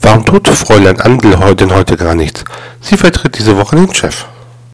Warum tut Fräulein Andel denn heute gar nichts? Sie vertritt diese Woche den Chef.